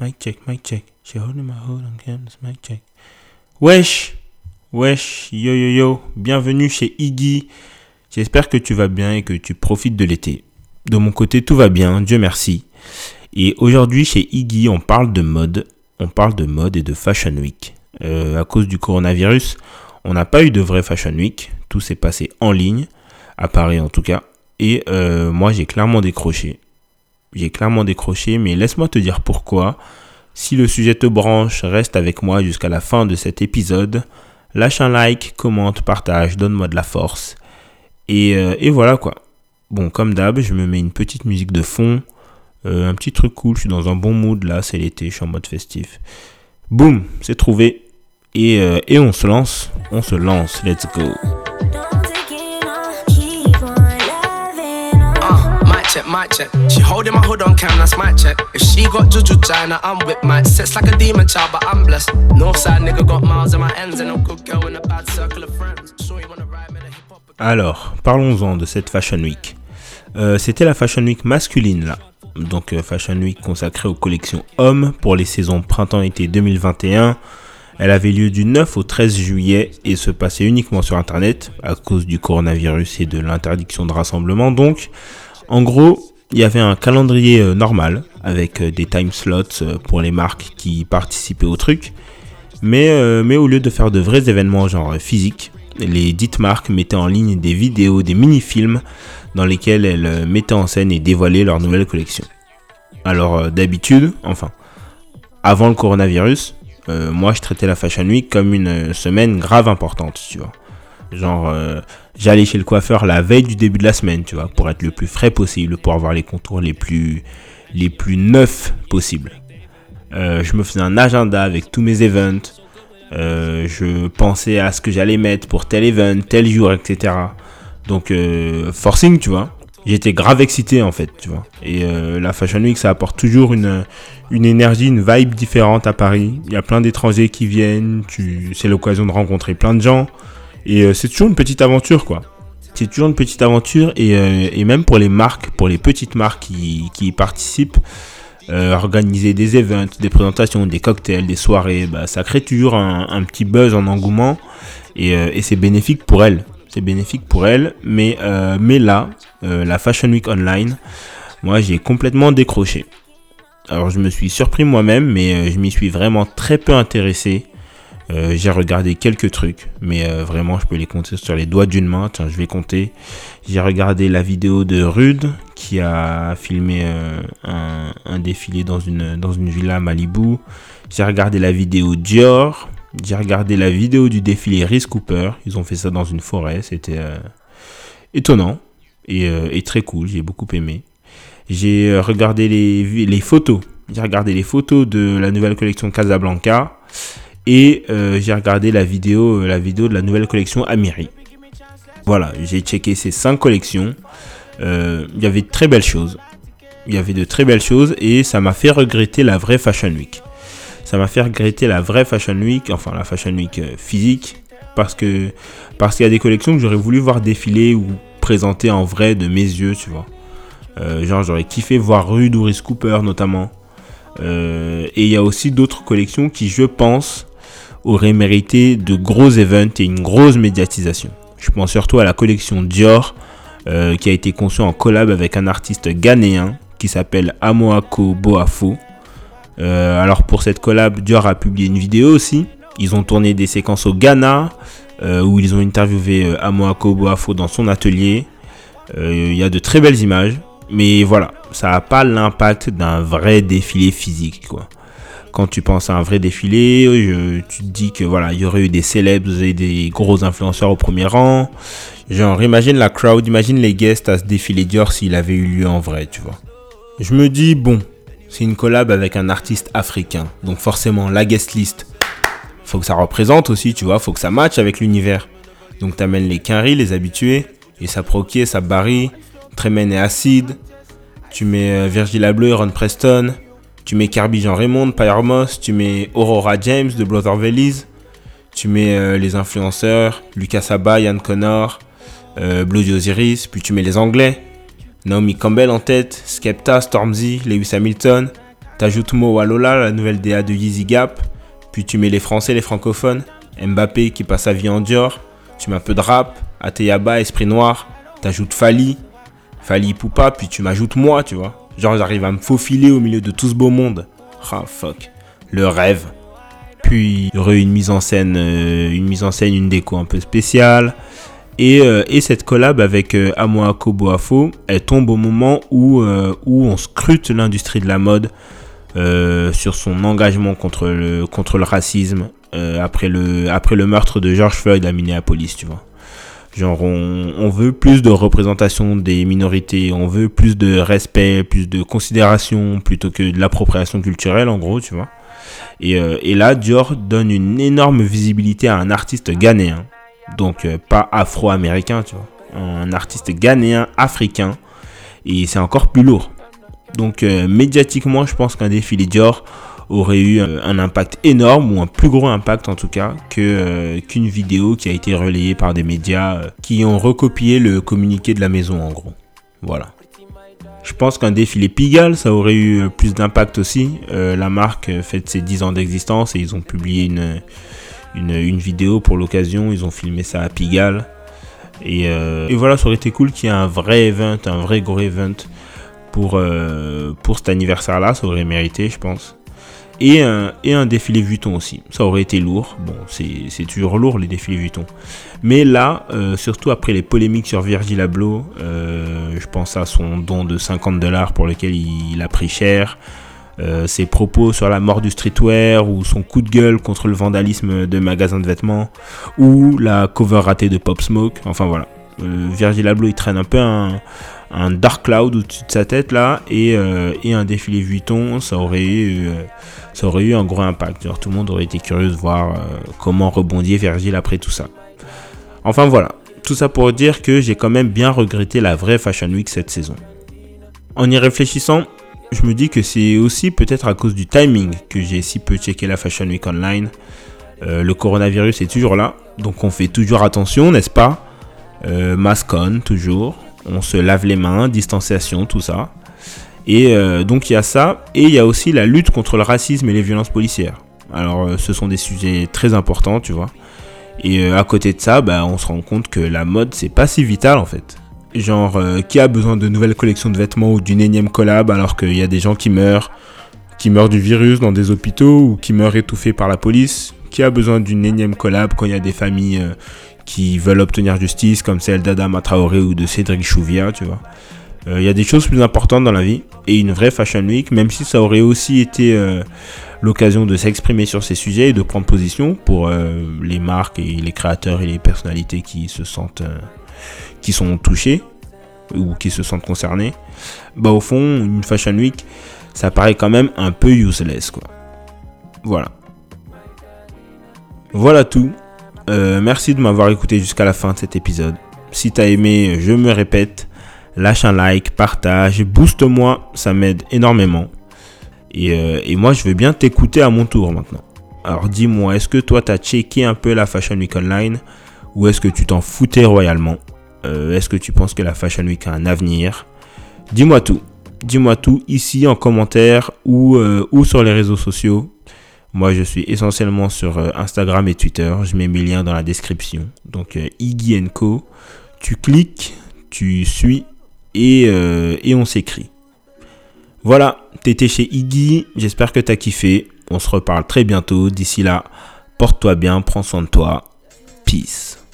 mic check, mic check. She holding my hold on mic check. Wesh, wesh, yo yo yo, bienvenue chez Iggy. J'espère que tu vas bien et que tu profites de l'été. De mon côté, tout va bien, Dieu merci. Et aujourd'hui, chez Iggy, on parle de mode. On parle de mode et de Fashion Week. Euh, à cause du coronavirus, on n'a pas eu de vrai Fashion Week. Tout s'est passé en ligne, à Paris en tout cas. Et euh, moi, j'ai clairement décroché. J'ai clairement décroché, mais laisse-moi te dire pourquoi. Si le sujet te branche, reste avec moi jusqu'à la fin de cet épisode. Lâche un like, commente, partage, donne-moi de la force. Et, euh, voilà quoi. Bon, comme d'hab, je me mets une petite musique de fond. Euh, un petit truc cool, je suis dans un bon mood là, c'est l'été, je suis en mode festif. Boum, c'est trouvé. Et, euh, et on se lance, on se lance, let's go. Alors, parlons-en de cette Fashion Week. Euh, C'était la Fashion Week masculine là. Donc euh, Fashion Week consacrée aux collections hommes pour les saisons printemps-été 2021. Elle avait lieu du 9 au 13 juillet et se passait uniquement sur Internet à cause du coronavirus et de l'interdiction de rassemblement. Donc, en gros, il y avait un calendrier euh, normal avec euh, des time slots euh, pour les marques qui participaient au truc. Mais, au lieu de faire de vrais événements genre physiques, les dites marques mettaient en ligne des vidéos, des mini-films dans lesquels elles mettaient en scène et dévoilaient leur nouvelle collection. Alors d'habitude, enfin, avant le coronavirus, moi je traitais la Fashion Week comme une semaine grave importante, tu vois. Genre, euh, j'allais chez le coiffeur la veille du début de la semaine, tu vois, pour être le plus frais possible, pour avoir les contours les plus, les plus neufs possibles. Euh, je me faisais un agenda avec tous mes events. Euh, je pensais à ce que j'allais mettre pour tel event, tel jour, etc. Donc, forcing, tu vois. J'étais grave excité en fait, tu vois. Et la Fashion Week, ça apporte toujours une, une énergie, une vibe différente à Paris. Il y a plein d'étrangers qui viennent, c'est l'occasion de rencontrer plein de gens. Et euh, c'est toujours une petite aventure, quoi. C'est toujours une petite aventure. Et, euh, même pour les marques, pour les petites marques qui, y participent, euh, organiser des events, des présentations, des cocktails, des soirées, bah, ça crée toujours un, petit buzz, un engouement. Et, c'est bénéfique pour elles. C'est bénéfique pour elles. Mais, mais là, la Fashion Week Online, moi j'ai complètement décroché. Alors je me suis surpris moi-même, mais je m'y suis vraiment très peu intéressé. Euh, j'ai regardé quelques trucs, mais euh, vraiment je peux les compter sur les doigts d'une main. Tiens, je vais compter. J'ai regardé la vidéo de Rude qui a filmé euh, un, défilé dans une, dans une villa à Malibu. J'ai regardé la vidéo Dior. J'ai regardé la vidéo du défilé Reese Cooper. Ils ont fait ça dans une forêt. C'était étonnant et, très cool. J'ai beaucoup aimé. J'ai regardé les photos. J'ai regardé les photos de la nouvelle collection Casablanca. Et euh, j'ai regardé la vidéo, euh, la vidéo de la nouvelle collection Amiri. Voilà, j'ai checké ces cinq collections. Euh, Il y avait de très belles choses. Il y avait de très belles choses et ça m'a fait regretter la vraie Fashion Week. Ça m'a fait regretter la vraie Fashion Week, enfin la Fashion Week physique, parce que parce qu'il y a des collections que j'aurais voulu voir défiler ou présenter en vrai de mes yeux, tu vois. Genre j'aurais kiffé voir Rude ou Cooper notamment. Et il y a aussi d'autres collections qui, je pense, auraient mérité de gros events et une grosse médiatisation. Je pense surtout à la collection Dior, euh, qui a été conçue en collab avec un artiste ghanéen qui s'appelle Amoako Boafo. Euh, alors pour cette collab, Dior a publié une vidéo aussi. Ils ont tourné des séquences au Ghana, euh, où ils ont interviewé Amoako Boafo dans son atelier. Il y a de très belles images, mais voilà, ça n'a pas l'impact d'un vrai défilé physique, quoi. Quand tu penses à un vrai défilé, tu te dis que voilà, il y aurait eu des célèbres et des gros influenceurs au premier rang. Genre, imagine la crowd, imagine les guests à ce défilé Dior s'il avait eu lieu en vrai, tu vois. Je me dis, bon, c'est une collab avec un artiste africain. Donc forcément, la guest list, faut que ça représente aussi, tu vois, faut que ça matche avec l'univers. Donc t'amènes les Quinry, les habitués, et ça Proquier, ça Barry, Tremen et Acide. Tu mets euh, Virgil Abloh et Ron Preston. Tu mets Kirby Jean Raymond, Moss. Tu mets Aurora James de Brother Veliz. Tu mets euh, les influenceurs, Lucas Saba, Yann Connor, euh, Bloody Osiris. Puis tu mets les Anglais. Naomi Campbell en tête, Skepta, Stormzy, Lewis Hamilton, T'ajoutes Mo Walola, la nouvelle DA de Yeezy Gap. Puis tu mets les Français, les francophones. Mbappé qui passe sa vie en Dior. Tu mets un peu de rap. Ateyaba, Esprit Noir. T'ajoutes Fali. Fali Poupa. Puis tu m'ajoutes moi, tu vois. Genre, j'arrive à me faufiler au milieu de tout ce beau monde. Ah, fuck. Le rêve. Puis, il y aurait une mise en scène, euh, une mise en scène, une déco un peu spéciale. Et, euh, et cette collab avec euh, Amoako Boafo, elle tombe au moment où, on scrute l'industrie de la mode sur son engagement contre le, contre le racisme après, le, après le meurtre de George Floyd à Minneapolis, tu vois. Genre, on, veut plus de représentation des minorités, on veut plus de respect, plus de considération plutôt que de l'appropriation culturelle, en gros, tu vois. Et, euh, là, Dior donne une énorme visibilité à un artiste ghanéen, donc euh, pas afro-américain, tu vois, un artiste ghanéen africain, et c'est encore plus lourd. Donc, euh, médiatiquement, je pense qu'un défilé Dior aurait eu un impact énorme ou un plus gros impact en tout cas que euh, qu'une vidéo qui a été relayée par des médias euh, qui ont recopié le communiqué de la maison en gros. Voilà. Je pense qu'un défilé Pigalle, ça aurait eu plus d'impact aussi. Euh, la marque fête ses 10 ans d'existence et ils ont publié une, une, une vidéo pour l'occasion. Ils ont filmé ça à Pigalle. Et, et, voilà, ça aurait été cool qu'il y ait un vrai event, un vrai gros event pour, pour cet anniversaire-là. Ça aurait mérité, je pense et un, défilé Vuitton aussi. Ça aurait été lourd. Bon, c'est toujours lourd les défilés Vuitton. Mais là, euh, surtout après les polémiques sur Virgil Abloh, euh, je pense à son don de 50 dollars pour lequel il, a pris cher. Euh, ses propos sur la mort du streetwear ou son coup de gueule contre le vandalisme de magasins de vêtements ou la cover ratée de Pop Smoke. Enfin voilà. Virgil Abloh il traîne un peu un, un dark cloud au-dessus de sa tête là et, euh, et un défilé Vuitton ça aurait eu euh, ça aurait eu un gros impact. Genre, tout le monde aurait été curieux de voir euh, comment rebondir Virgil après tout ça. Enfin voilà. Tout ça pour dire que j'ai quand même bien regretté la vraie Fashion Week cette saison. En y réfléchissant je me dis que c'est aussi peut-être à cause du timing que j'ai si peu checké la Fashion Week online. Le coronavirus est toujours là donc on fait toujours attention n'est-ce pas? Masque on toujours on se lave les mains, distanciation, tout ça. Et euh, donc il y a ça, et il y a aussi la lutte contre le racisme et les violences policières. Alors euh, ce sont des sujets très importants, tu vois. Et euh, à côté de ça, bah, on se rend compte que la mode, c'est pas si vital en fait. Genre, qui a besoin de nouvelles collections de vêtements ou d'une énième collab alors qu'il y a des gens qui meurent, qui meurent du virus dans des hôpitaux ou qui meurent étouffés par la police? Qui a besoin d'une énième collab quand il y a des familles qui veulent obtenir justice, comme celle d'Adama Traoré ou de Cédric Chouvia, tu vois. Il euh, y a des choses plus importantes dans la vie et une vraie Fashion Week, même si ça aurait aussi été euh, l'occasion de s'exprimer sur ces sujets et de prendre position pour euh, les marques et les créateurs et les personnalités qui se sentent, qui sont touchés ou qui se sentent concernés. Bah au fond, une Fashion Week, ça paraît quand même un peu useless, quoi. Voilà. Voilà tout. Euh, merci de m'avoir écouté jusqu'à la fin de cet épisode. Si t'as aimé, je me répète, lâche un like, partage, booste-moi, ça m'aide énormément. Et, euh, et, moi, je veux bien t'écouter à mon tour maintenant. Alors dis-moi, est-ce que toi t'as checké un peu la Fashion Week Online ou est-ce que tu t'en foutais royalement? Euh, Est-ce que tu penses que la Fashion Week a un avenir? Dis-moi tout. Dis-moi tout ici en commentaire ou, ou sur les réseaux sociaux. Moi, je suis essentiellement sur euh, Instagram et Twitter. Je mets mes liens dans la description. Donc, euh, Iggy Co. Tu cliques, tu suis et, euh, et on s'écrit. Voilà, t'étais chez Iggy. J'espère que t'as kiffé. On se reparle très bientôt. D'ici là, porte-toi bien, prends soin de toi. Peace.